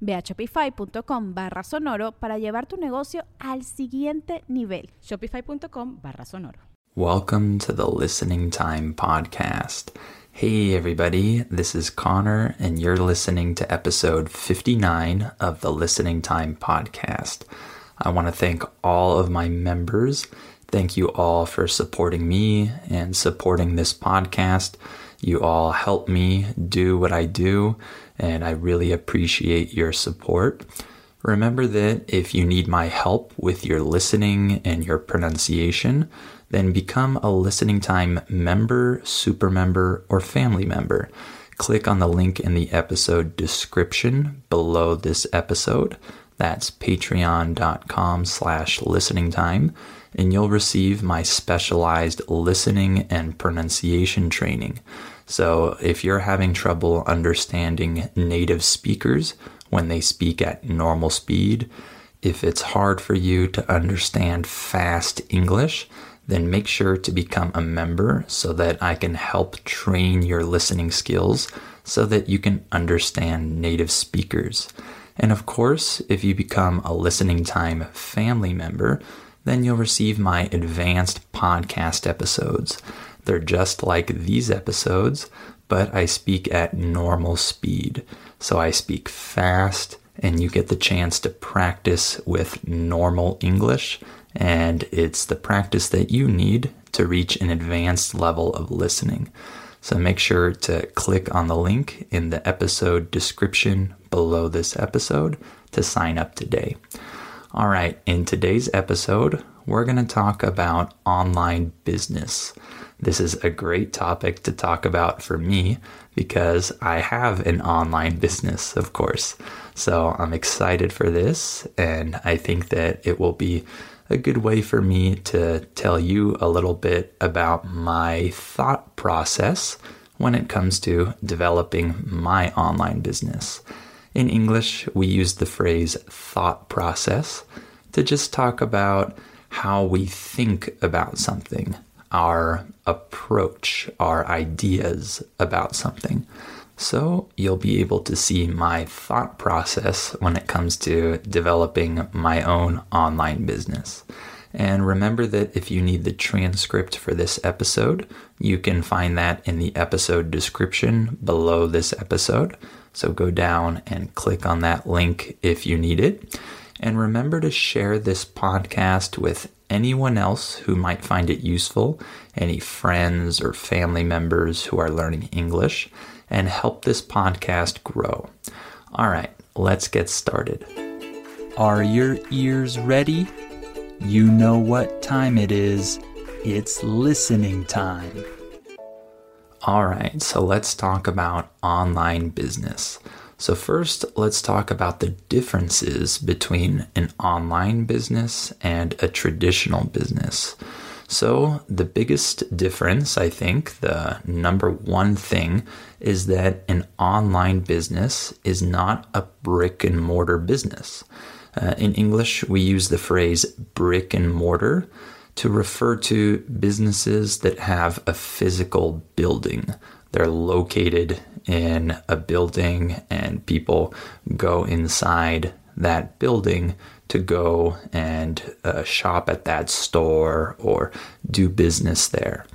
Ve a shopify.com barra sonoro para llevar tu negocio al siguiente nivel. Shopify.com barra sonoro. Welcome to the Listening Time Podcast. Hey, everybody, this is Connor, and you're listening to episode 59 of the Listening Time Podcast. I want to thank all of my members. Thank you all for supporting me and supporting this podcast. You all help me do what I do and I really appreciate your support. Remember that if you need my help with your listening and your pronunciation, then become a listening time member, super member, or family member. Click on the link in the episode description below this episode. That's patreon.com slash listening time, and you'll receive my specialized listening and pronunciation training. So if you're having trouble understanding native speakers when they speak at normal speed, if it's hard for you to understand fast English, then make sure to become a member so that I can help train your listening skills so that you can understand native speakers. And of course, if you become a listening time family member, then you'll receive my advanced podcast episodes. They're just like these episodes, but I speak at normal speed. So I speak fast, and you get the chance to practice with normal English. And it's the practice that you need to reach an advanced level of listening. So make sure to click on the link in the episode description below this episode to sign up today. All right, in today's episode, we're going to talk about online business. This is a great topic to talk about for me because I have an online business, of course. So I'm excited for this, and I think that it will be a good way for me to tell you a little bit about my thought process when it comes to developing my online business. In English, we use the phrase thought process to just talk about how we think about something our approach, our ideas about something. So you'll be able to see my thought process when it comes to developing my own online business. And remember that if you need the transcript for this episode, you can find that in the episode description below this episode. So go down and click on that link if you need it. And remember to share this podcast with anyone else who might find it useful, any friends or family members who are learning English, and help this podcast grow. All right, let's get started. Are your ears ready? You know what time it is. It's listening time. All right, so let's talk about online business. So, first, let's talk about the differences between an online business and a traditional business. So, the biggest difference, I think, the number one thing, is that an online business is not a brick and mortar business. Uh, in English, we use the phrase brick and mortar to refer to businesses that have a physical building. They're located in a building and people go inside that building to go and uh, shop at that store or do business there.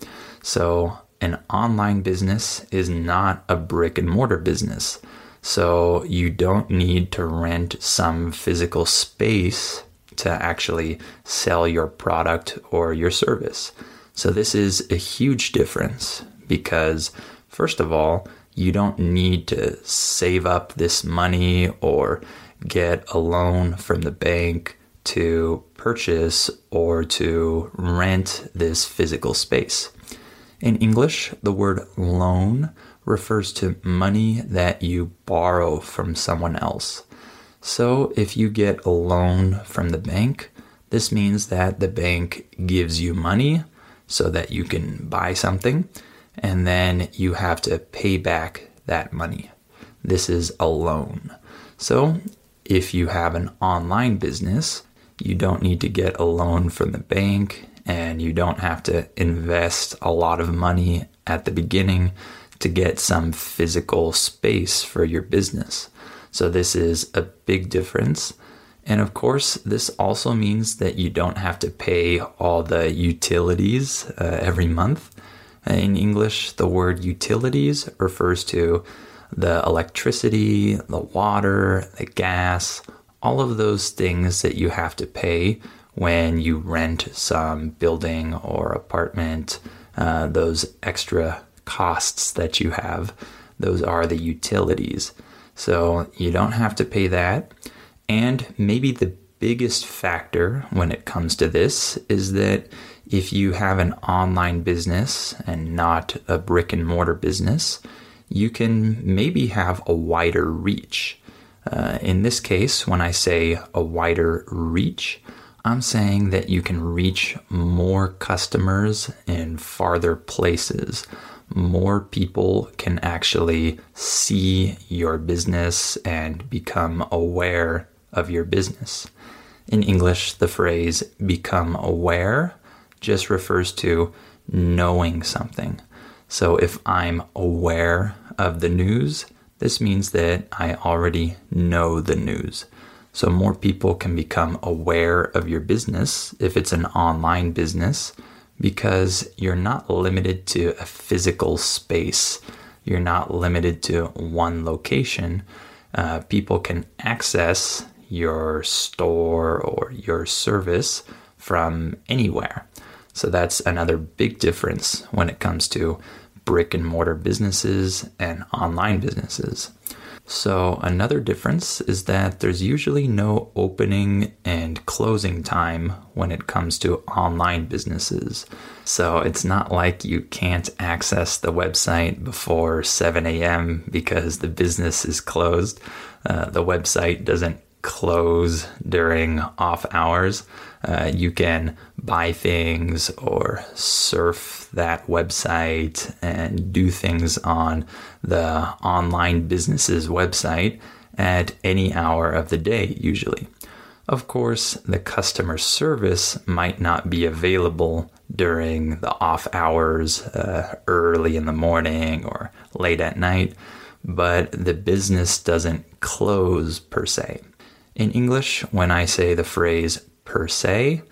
So, an online business is not a brick and mortar business. So, you don't need to rent some physical space to actually sell your product or your service. So, this is a huge difference because, first of all, you don't need to save up this money or get a loan from the bank to purchase or to rent this physical space. In English, the word loan refers to money that you borrow from someone else. So if you get a loan from the bank, this means that the bank gives you money so that you can buy something, and then you have to pay back that money. This is a loan. So if you have an online business, you don't need to get a loan from the bank and you don't have to invest a lot of money at the beginning to get some physical space for your business. So, this is a big difference. And of course, this also means that you don't have to pay all the utilities uh, every month. In English, the word utilities refers to the electricity, the water, the gas, all of those things that you have to pay when you rent some building or apartment, uh, those extra costs that you have, those are the utilities. So you don't have to pay that. And maybe the biggest factor when it comes to this is that if you have an online business and not a brick and mortar business, you can maybe have a wider reach. Uh, in this case, when I say a wider reach, I'm saying that you can reach more customers in farther places. More people can actually see your business and become aware of your business. In English, the phrase become aware just refers to knowing something. So if I'm aware of the news, this means that I already know the news. So more people can become aware of your business if it's an online business because you're not limited to a physical space. You're not limited to one location. Uh, people can access your store or your service from anywhere. So that's another big difference when it comes to brick and mortar businesses and online businesses. So, another difference is that there's usually no opening and closing time when it comes to online businesses. So, it's not like you can't access the website before 7 a.m. because the business is closed. Uh, the website doesn't close during off hours. Uh, you can buy things or surf that website and do things on the online business's website at any hour of the day, usually. Of course, the customer service might not be available during the off hours, uh, early in the morning or late at night, but the business doesn't close per se. In English, when I say the phrase per se,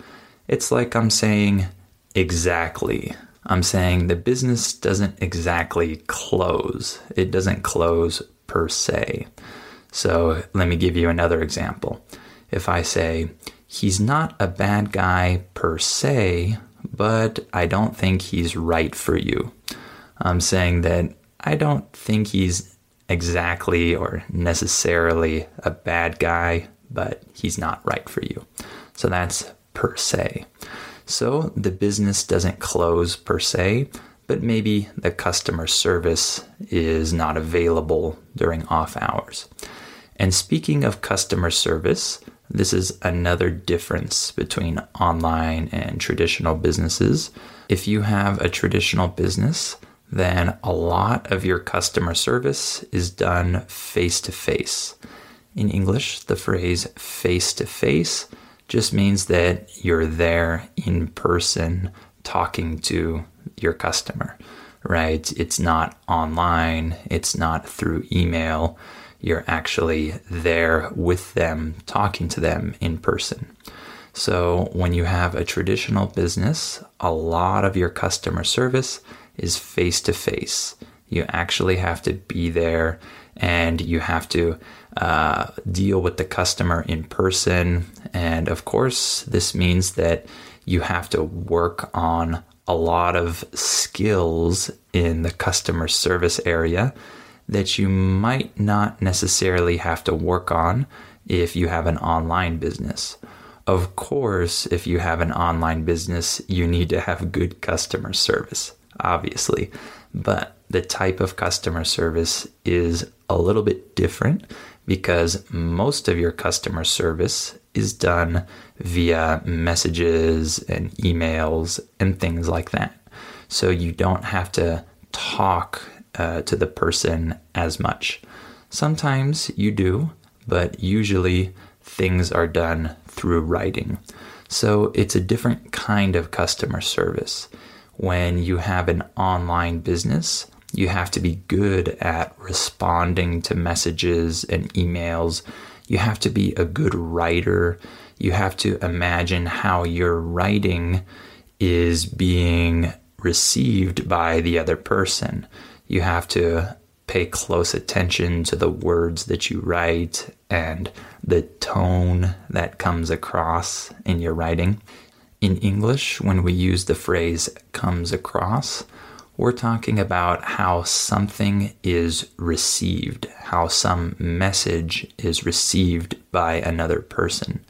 it's like I'm saying exactly. I'm saying the business doesn't exactly close. It doesn't close per se. So let me give you another example. If I say, he's not a bad guy per se, but I don't think he's right for you. I'm saying that I don't think he's exactly or necessarily a bad guy, but he's not right for you. So that's per se. So the business doesn't close per se, but maybe the customer service is not available during off hours. And speaking of customer service, this is another difference between online and traditional businesses. If you have a traditional business, then a lot of your customer service is done face to face. In English, the phrase face to face just means that you're there in person talking to your customer, right? It's not online, it's not through email. You're actually there with them, talking to them in person. So, when you have a traditional business, a lot of your customer service is face to face. You actually have to be there and you have to uh, deal with the customer in person. And of course, this means that you have to work on a lot of skills in the customer service area that you might not necessarily have to work on if you have an online business. Of course, if you have an online business, you need to have good customer service, obviously. But the type of customer service is a little bit different because most of your customer service is done via messages and emails and things like that. So you don't have to talk uh, to the person as much. Sometimes you do, but usually things are done through writing. So it's a different kind of customer service. When you have an online business, you have to be good at responding to messages and emails. You have to be a good writer. You have to imagine how your writing is being received by the other person. You have to pay close attention to the words that you write and the tone that comes across in your writing. In English, when we use the phrase comes across, we're talking about how something is received, how some message is received by another person.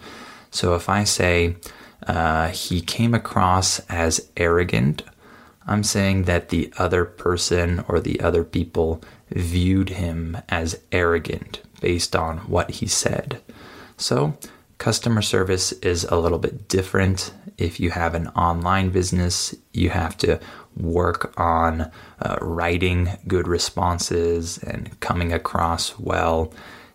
So if I say, uh, he came across as arrogant, I'm saying that the other person or the other people viewed him as arrogant based on what he said. So, customer service is a little bit different. If you have an online business, you have to work on uh, writing good responses and coming across well.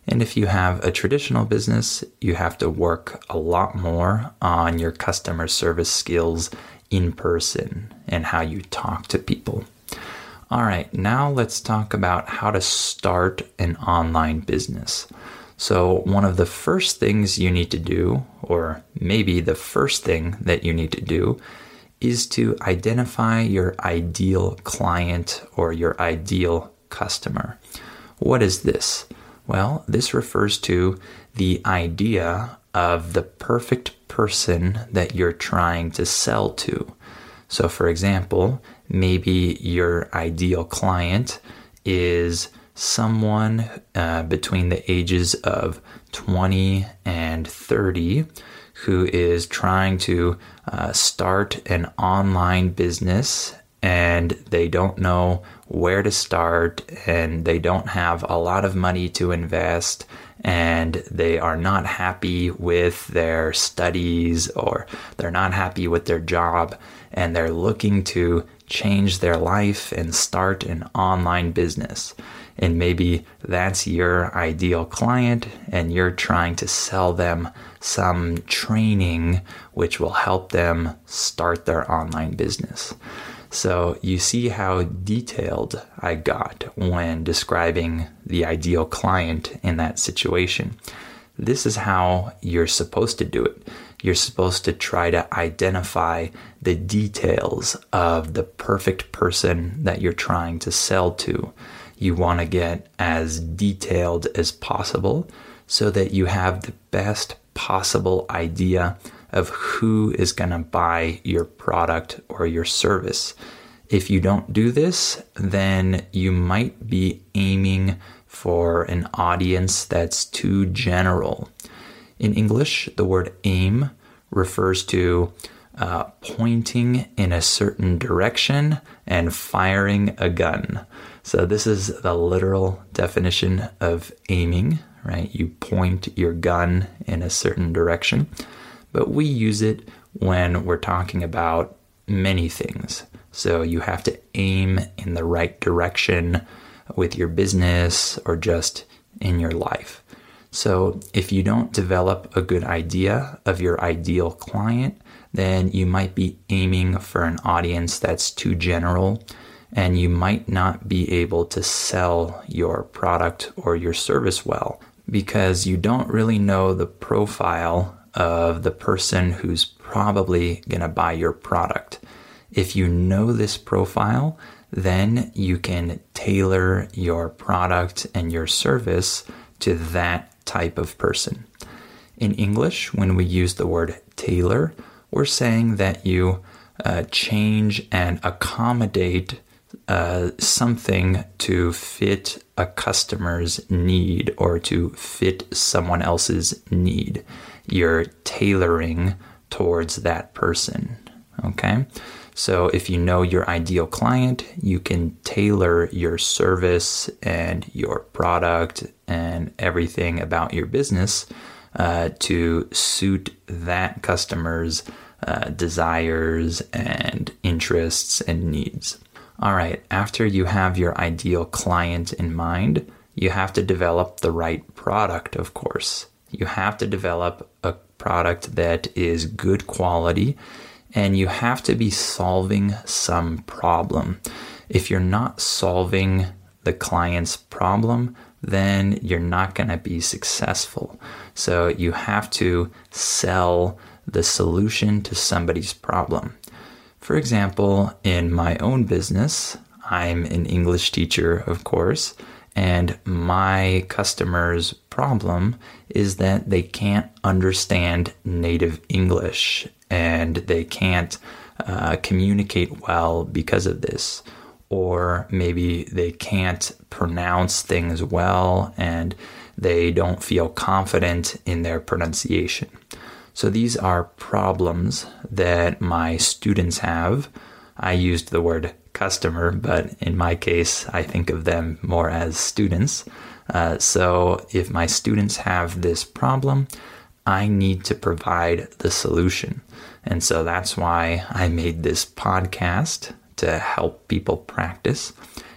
And if you have a traditional business, you have to work a lot more on your customer service skills in person and how you talk to people. All right, now let's talk about how to start an online business. So, one of the first things you need to do, or maybe the first thing that you need to do, is to identify your ideal client or your ideal customer. What is this? Well, this refers to the idea of the perfect person that you're trying to sell to. So, for example, maybe your ideal client is someone uh, between the ages of 20 and 30 who is trying to uh, start an online business and they don't know where to start and they don't have a lot of money to invest and they are not happy with their studies or they're not happy with their job and they're looking to change their life and start an online business. And maybe that's your ideal client, and you're trying to sell them some training which will help them start their online business. So you see how detailed I got when describing the ideal client in that situation. This is how you're supposed to do it. You're supposed to try to identify the details of the perfect person that you're trying to sell to. You want to get as detailed as possible so that you have the best possible idea of who is going to buy your product or your service. If you don't do this, then you might be aiming for an audience that's too general. In English, the word aim refers to uh, pointing in a certain direction and firing a gun. So, this is the literal definition of aiming, right? You point your gun in a certain direction but we use it when we're talking about many things. So you have to aim in the right direction with your business or just in your life. So if you don't develop a good idea of your ideal client, then you might be aiming for an audience that's too general and you might not be able to sell your product or your service well because you don't really know the profile of the person who's probably going to buy your product. If you know this profile, then you can tailor your product and your service to that type of person. In English, when we use the word tailor, we're saying that you uh, change and accommodate uh, something to fit a customer's need or to fit someone else's need. You're tailoring towards that person. Okay. So if you know your ideal client, you can tailor your service and your product and everything about your business uh, to suit that customer's uh, desires and interests and needs. All right, after you have your ideal client in mind, you have to develop the right product, of course. You have to develop a product that is good quality and you have to be solving some problem. If you're not solving the client's problem, then you're not going to be successful. So you have to sell the solution to somebody's problem. For example, in my own business, I'm an English teacher, of course, and my customer's problem is that they can't understand native English and they can't uh, communicate well because of this. Or maybe they can't pronounce things well and they don't feel confident in their pronunciation. So these are problems that my students have. I used the word customer, but in my case, I think of them more as students. Uh, so if my students have this problem, I need to provide the solution. And so that's why I made this podcast to help people practice.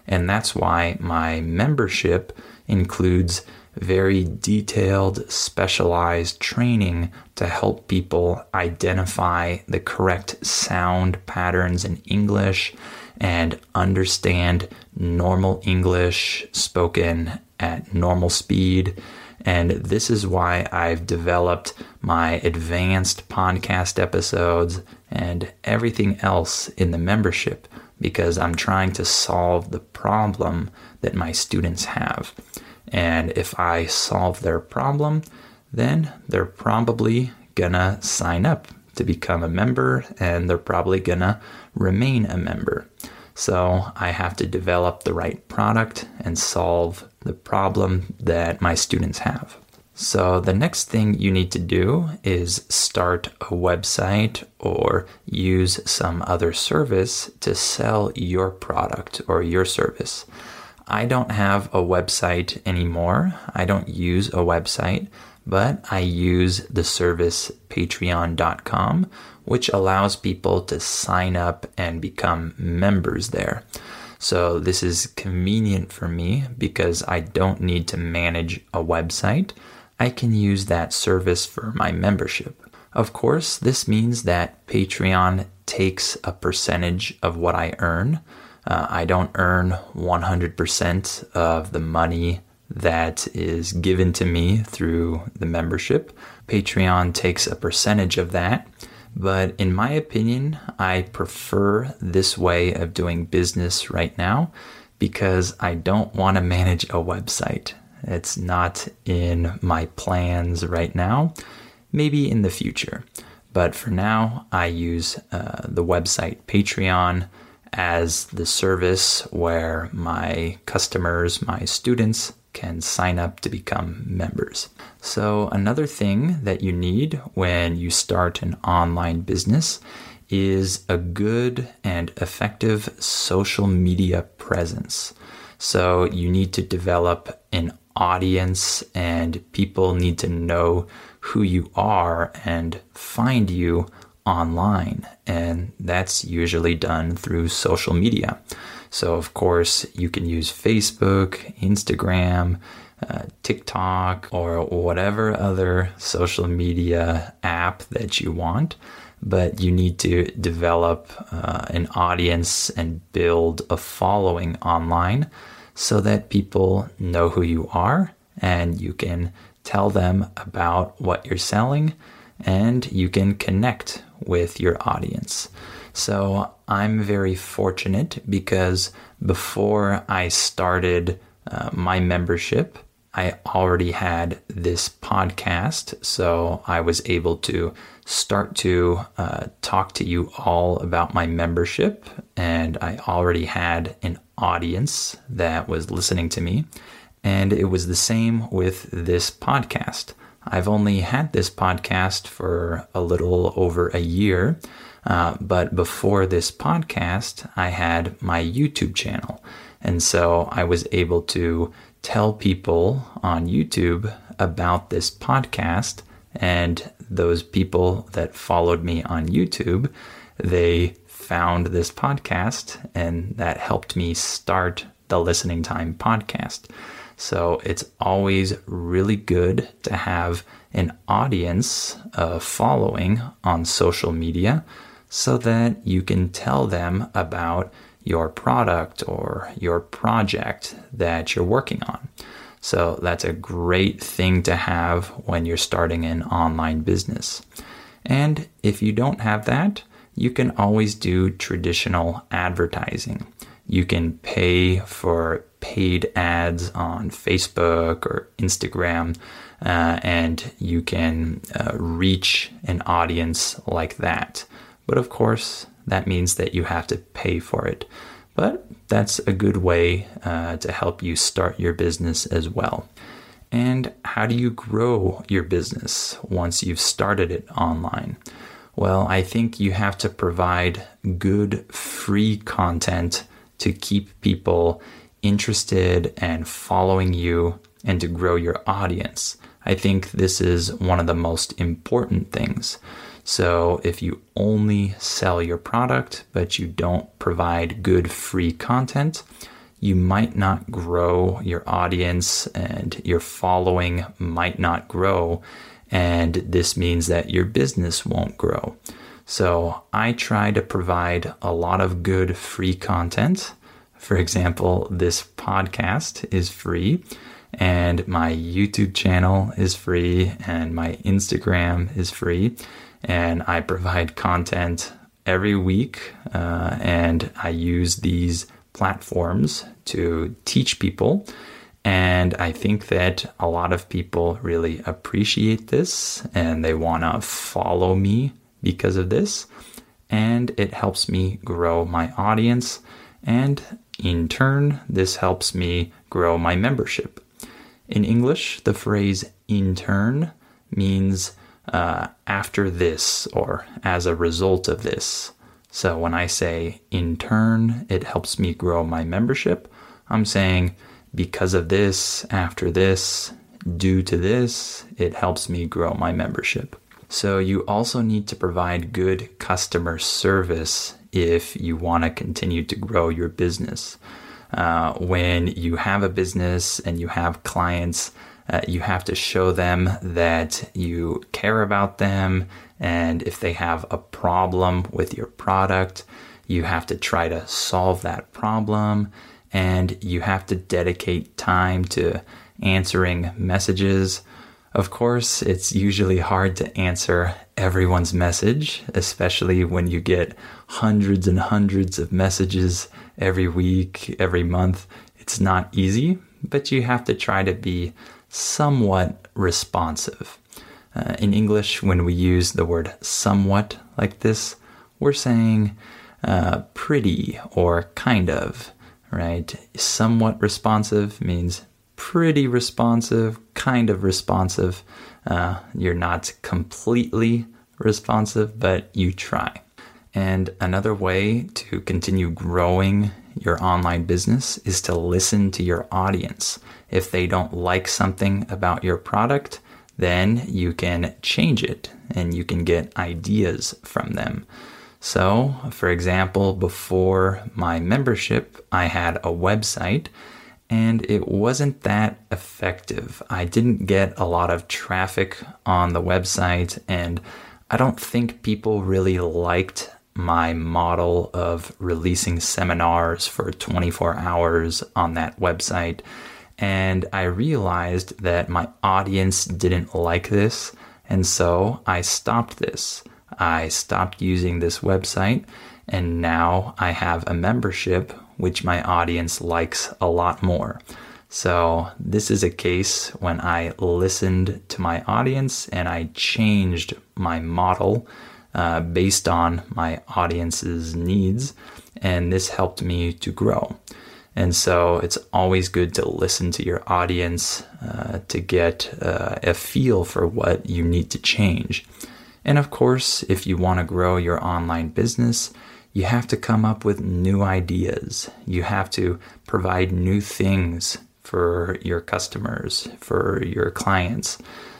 And that's why my membership includes very detailed, specialized training to help people identify the correct sound patterns in English and understand normal English spoken at normal speed. And this is why I've developed my advanced podcast episodes and everything else in the membership because I'm trying to solve the problem that my students have. And if I solve their problem, then they're probably gonna sign up to become a member and they're probably gonna remain a member. So I have to develop the right product and solve the problem that my students have. So the next thing you need to do is start a website or use some other service to sell your product or your service. I don't have a website anymore. I don't use a website, but I use the service patreon.com, which allows people to sign up and become members there. So this is convenient for me because I don't need to manage a website. I can use that service for my membership. Of course, this means that Patreon takes a percentage of what I earn. Uh, I don't earn 100% of the money that is given to me through the membership. Patreon takes a percentage of that. But in my opinion, I prefer this way of doing business right now because I don't want to manage a website. It's not in my plans right now, maybe in the future. But for now, I use uh, the website Patreon as the service where my customers, my students, can sign up to become members. So, another thing that you need when you start an online business is a good and effective social media presence. So, you need to develop an audience, and people need to know who you are and find you online. And that's usually done through social media. So, of course, you can use Facebook, Instagram, uh, TikTok, or whatever other social media app that you want. But you need to develop uh, an audience and build a following online so that people know who you are and you can tell them about what you're selling and you can connect with your audience. So I'm very fortunate because before I started uh, my membership, I already had this podcast, so I was able to start to uh, talk to you all about my membership, and I already had an audience that was listening to me. And it was the same with this podcast. I've only had this podcast for a little over a year, uh, but before this podcast, I had my YouTube channel. And so I was able to tell people on YouTube about this podcast. And those people that followed me on YouTube, they found this podcast, and that helped me start the Listening Time podcast. So it's always really good to have an audience, a following on social media so that you can tell them about your product or your project that you're working on. So that's a great thing to have when you're starting an online business. And if you don't have that, you can always do traditional advertising. You can pay for paid ads on Facebook or Instagram, uh, and you can uh, reach an audience like that. But of course, that means that you have to pay for it. But that's a good way uh, to help you start your business as well. And how do you grow your business once you've started it online? Well, I think you have to provide good free content to keep people interested and following you and to grow your audience. I think this is one of the most important things. So if you only sell your product, but you don't provide good free content, you might not grow your audience and your following might not grow. And this means that your business won't grow. So I try to provide a lot of good free content. For example, this podcast is free and my YouTube channel is free and my Instagram is free and I provide content every week. Uh, and I use these platforms to teach people. And I think that a lot of people really appreciate this and they want to follow me because of this. And it helps me grow my audience. And in turn, this helps me grow my membership. In English, the phrase in turn means uh, after this or as a result of this. So when I say in turn, it helps me grow my membership, I'm saying because of this, after this, due to this, it helps me grow my membership. So you also need to provide good customer service if you want to continue to grow your business. Uh, when you have a business and you have clients, uh, you have to show them that you care about them. And if they have a problem with your product, you have to try to solve that problem. And you have to dedicate time to answering messages. Of course, it's usually hard to answer everyone's message, especially when you get hundreds and hundreds of messages every week, every month. It's not easy, but you have to try to be somewhat responsive. Uh, in English, when we use the word somewhat like this, we're saying uh, pretty or kind of, right? Somewhat responsive means pretty responsive, kind of responsive. Uh, you're not completely responsive, but you try. And another way to continue growing your online business is to listen to your audience. If they don't like something about your product, then you can change it and you can get ideas from them. So, for example, before my membership, I had a website and it wasn't that effective. I didn't get a lot of traffic on the website, and I don't think people really liked my model of releasing seminars for 24 hours on that website. And I realized that my audience didn't like this. And so I stopped this. I stopped using this website. And now I have a membership, which my audience likes a lot more. So, this is a case when I listened to my audience and I changed my model uh, based on my audience's needs, and this helped me to grow. And so, it's always good to listen to your audience uh, to get uh, a feel for what you need to change. And of course, if you want to grow your online business, you have to come up with new ideas. You have to provide new things for your customers, for your clients.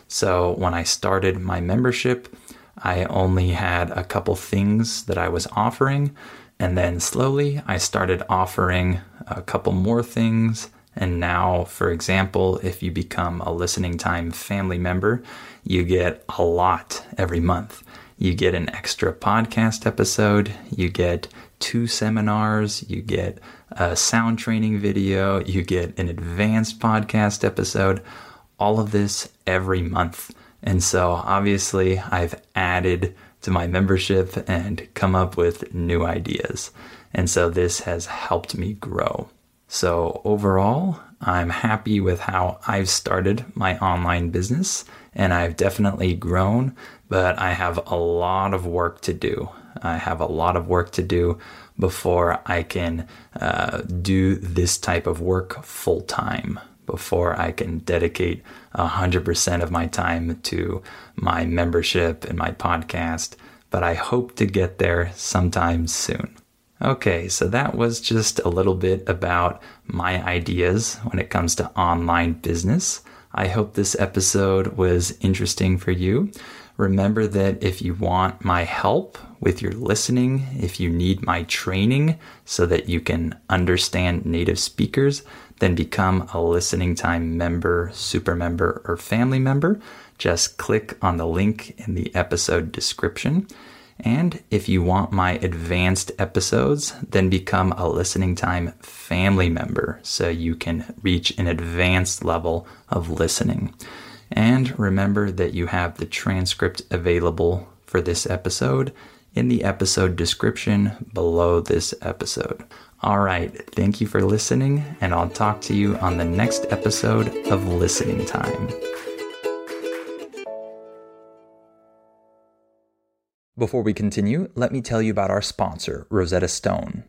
So when I started my membership, I only had a couple things that I was offering. And then slowly I started offering a couple more things. And now, for example, if you become a listening time family member, you get a lot every month. You get an extra podcast episode, you get two seminars, you get a sound training video, you get an advanced podcast episode, all of this every month. And so obviously, I've added to my membership and come up with new ideas. And so this has helped me grow. So overall, I'm happy with how I've started my online business and I've definitely grown, but I have a lot of work to do. I have a lot of work to do before I can uh, do this type of work full time, before I can dedicate 100% of my time to my membership and my podcast. But I hope to get there sometime soon. Okay, so that was just a little bit about my ideas when it comes to online business. I hope this episode was interesting for you. Remember that if you want my help with your listening, if you need my training so that you can understand native speakers, then become a listening time member, super member, or family member. Just click on the link in the episode description. And if you want my advanced episodes, then become a listening time family member so you can reach an advanced level of listening. And remember that you have the transcript available for this episode in the episode description below this episode. All right, thank you for listening, and I'll talk to you on the next episode of Listening Time. Before we continue, let me tell you about our sponsor, Rosetta Stone.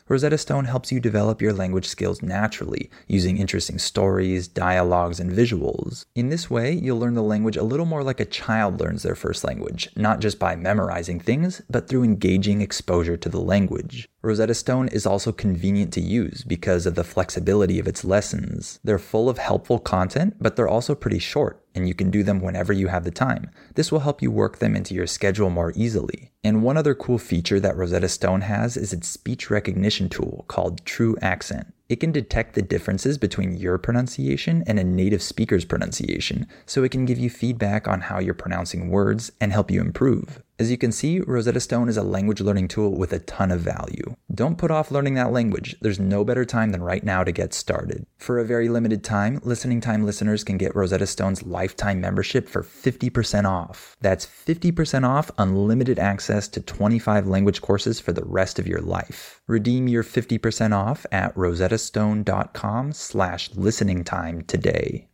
Rosetta Stone helps you develop your language skills naturally using interesting stories, dialogues, and visuals. In this way, you'll learn the language a little more like a child learns their first language, not just by memorizing things, but through engaging exposure to the language. Rosetta Stone is also convenient to use because of the flexibility of its lessons. They're full of helpful content, but they're also pretty short, and you can do them whenever you have the time. This will help you work them into your schedule more easily. And one other cool feature that Rosetta Stone has is its speech recognition tool called TruAccent. It can detect the differences between your pronunciation and a native speaker's pronunciation, so it can give you feedback on how you're pronouncing words and help you improve. As you can see, Rosetta Stone is a language learning tool with a ton of value. Don't put off learning that language. There's no better time than right now to get started. For a very limited time, Listening Time listeners can get Rosetta Stone's lifetime membership for 50% off. That's 50% off unlimited access to 25 language courses for the rest of your life. Redeem your 50% off at rosettastone.com slash listening time today.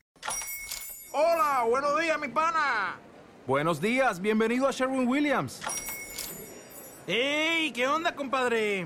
Hola, buenos días, mi pana. Buenos días, bienvenido a Sherwin Williams. ¡Ey! ¿Qué onda, compadre?